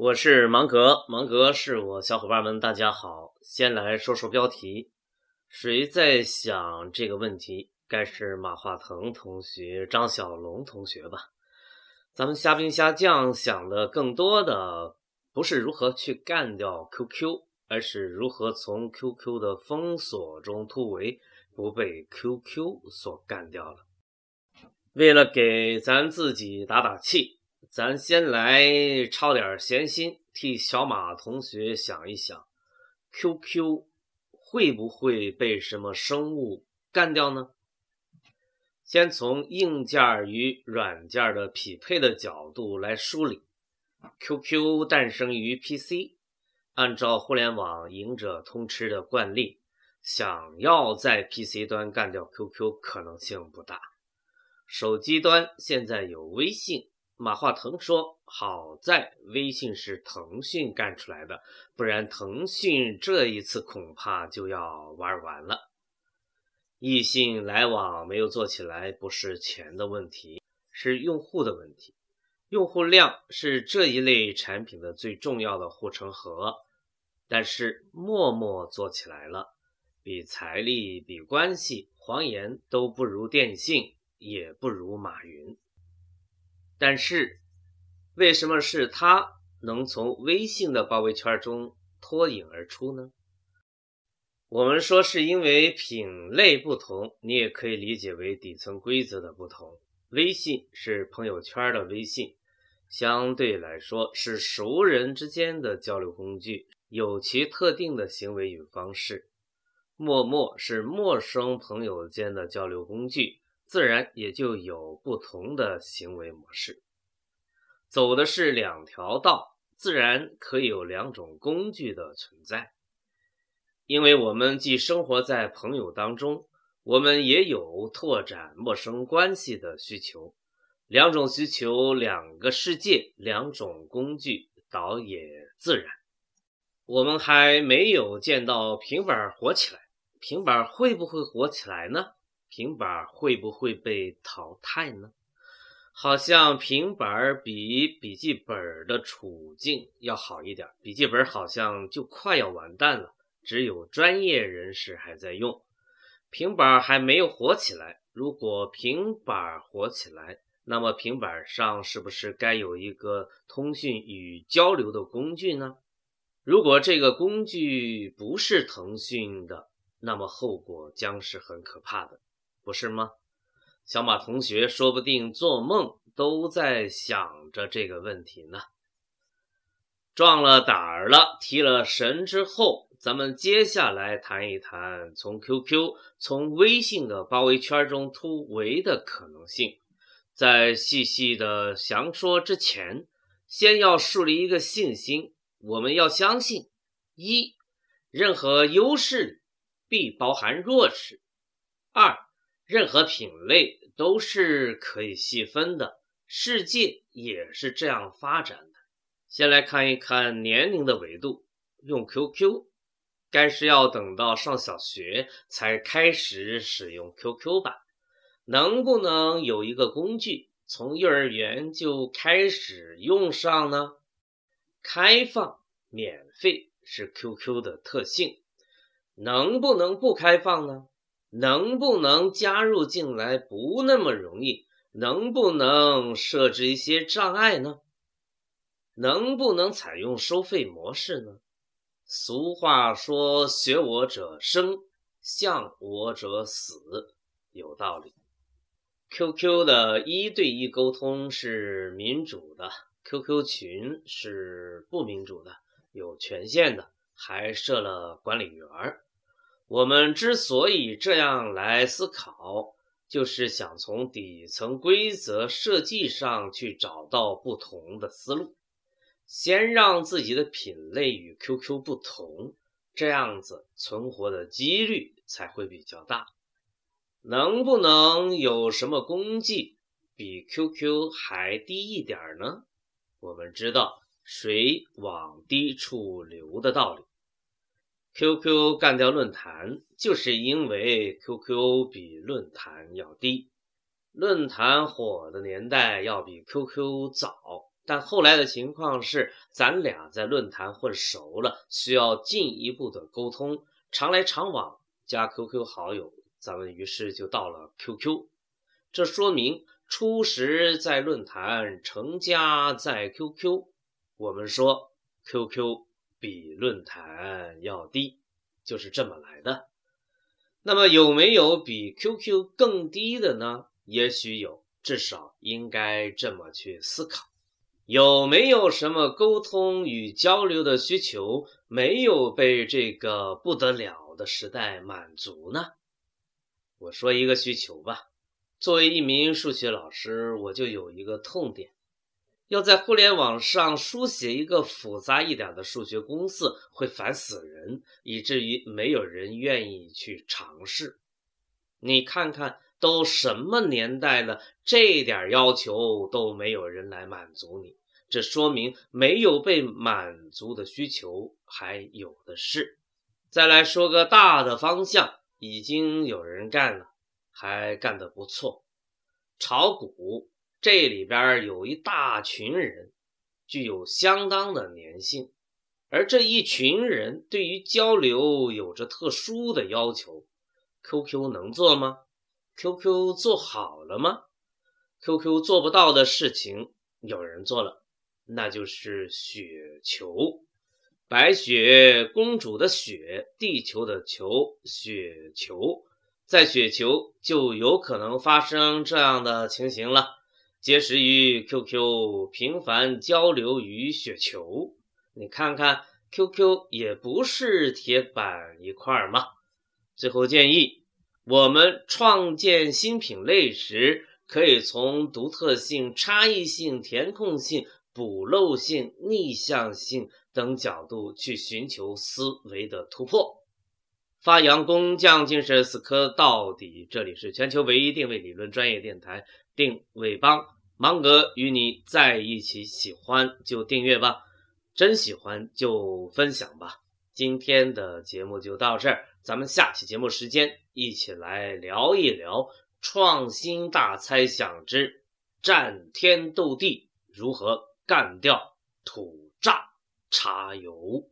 我是芒格，芒格是我小伙伴们，大家好。先来说说标题，谁在想这个问题？该是马化腾同学、张小龙同学吧？咱们虾兵虾将想的更多的不是如何去干掉 QQ，而是如何从 QQ 的封锁中突围，不被 QQ 所干掉了。为了给咱自己打打气。咱先来操点闲心，替小马同学想一想，QQ 会不会被什么生物干掉呢？先从硬件与软件的匹配的角度来梳理，QQ 诞生于 PC，按照互联网赢者通吃的惯例，想要在 PC 端干掉 QQ 可能性不大。手机端现在有微信。马化腾说：“好在微信是腾讯干出来的，不然腾讯这一次恐怕就要玩完了。异性来往没有做起来，不是钱的问题，是用户的问题。用户量是这一类产品的最重要的护城河。但是陌陌做起来了，比财力、比关系、黄岩都不如电信，也不如马云。”但是，为什么是他能从微信的包围圈中脱颖而出呢？我们说是因为品类不同，你也可以理解为底层规则的不同。微信是朋友圈的微信，相对来说是熟人之间的交流工具，有其特定的行为与方式。陌陌是陌生朋友间的交流工具。自然也就有不同的行为模式，走的是两条道，自然可以有两种工具的存在。因为我们既生活在朋友当中，我们也有拓展陌生关系的需求。两种需求，两个世界，两种工具，倒也自然。我们还没有见到平板火起来，平板会不会火起来呢？平板会不会被淘汰呢？好像平板比笔记本的处境要好一点。笔记本好像就快要完蛋了，只有专业人士还在用。平板还没有火起来。如果平板火起来，那么平板上是不是该有一个通讯与交流的工具呢？如果这个工具不是腾讯的，那么后果将是很可怕的。不是吗？小马同学说不定做梦都在想着这个问题呢。壮了胆儿了，提了神之后，咱们接下来谈一谈从 QQ、从微信的包围圈中突围的可能性。在细细的详说之前，先要树立一个信心：我们要相信，一，任何优势必包含弱势；二。任何品类都是可以细分的，世界也是这样发展的。先来看一看年龄的维度，用 QQ，该是要等到上小学才开始使用 QQ 吧？能不能有一个工具从幼儿园就开始用上呢？开放、免费是 QQ 的特性，能不能不开放呢？能不能加入进来不那么容易？能不能设置一些障碍呢？能不能采用收费模式呢？俗话说：“学我者生，向我者死”，有道理。QQ 的一对一沟通是民主的，QQ 群是不民主的，有权限的，还设了管理员。我们之所以这样来思考，就是想从底层规则设计上去找到不同的思路，先让自己的品类与 QQ 不同，这样子存活的几率才会比较大。能不能有什么功绩比 QQ 还低一点呢？我们知道水往低处流的道理。QQ 干掉论坛，就是因为 QQ 比论坛要低。论坛火的年代要比 QQ 早，但后来的情况是，咱俩在论坛混熟了，需要进一步的沟通，常来常往，加 QQ 好友，咱们于是就到了 QQ。这说明初识在论坛，成家在 QQ。我们说 QQ 比论坛要低，就是这么来的。那么有没有比 QQ 更低的呢？也许有，至少应该这么去思考。有没有什么沟通与交流的需求没有被这个不得了的时代满足呢？我说一个需求吧。作为一名数学老师，我就有一个痛点：要在互联网上书写一个复杂一点的数学公式，会烦死人，以至于没有人愿意去尝试。你看看。都什么年代了，这点要求都没有人来满足你，这说明没有被满足的需求还有的是。再来说个大的方向，已经有人干了，还干得不错。炒股这里边有一大群人，具有相当的粘性，而这一群人对于交流有着特殊的要求，QQ 能做吗？QQ 做好了吗？QQ 做不到的事情，有人做了，那就是雪球。白雪公主的雪，地球的球，雪球，在雪球就有可能发生这样的情形了。结识于 QQ，频繁交流于雪球。你看看 QQ 也不是铁板一块吗？最后建议。我们创建新品类时，可以从独特性、差异性、填空性、补漏性、逆向性等角度去寻求思维的突破。发扬工匠精神，死磕到底。这里是全球唯一定位理论专业电台——定位帮，芒格与你在一起。喜欢就订阅吧，真喜欢就分享吧。今天的节目就到这儿，咱们下期节目时间。一起来聊一聊创新大猜想之战天斗地如何干掉土炸茶油。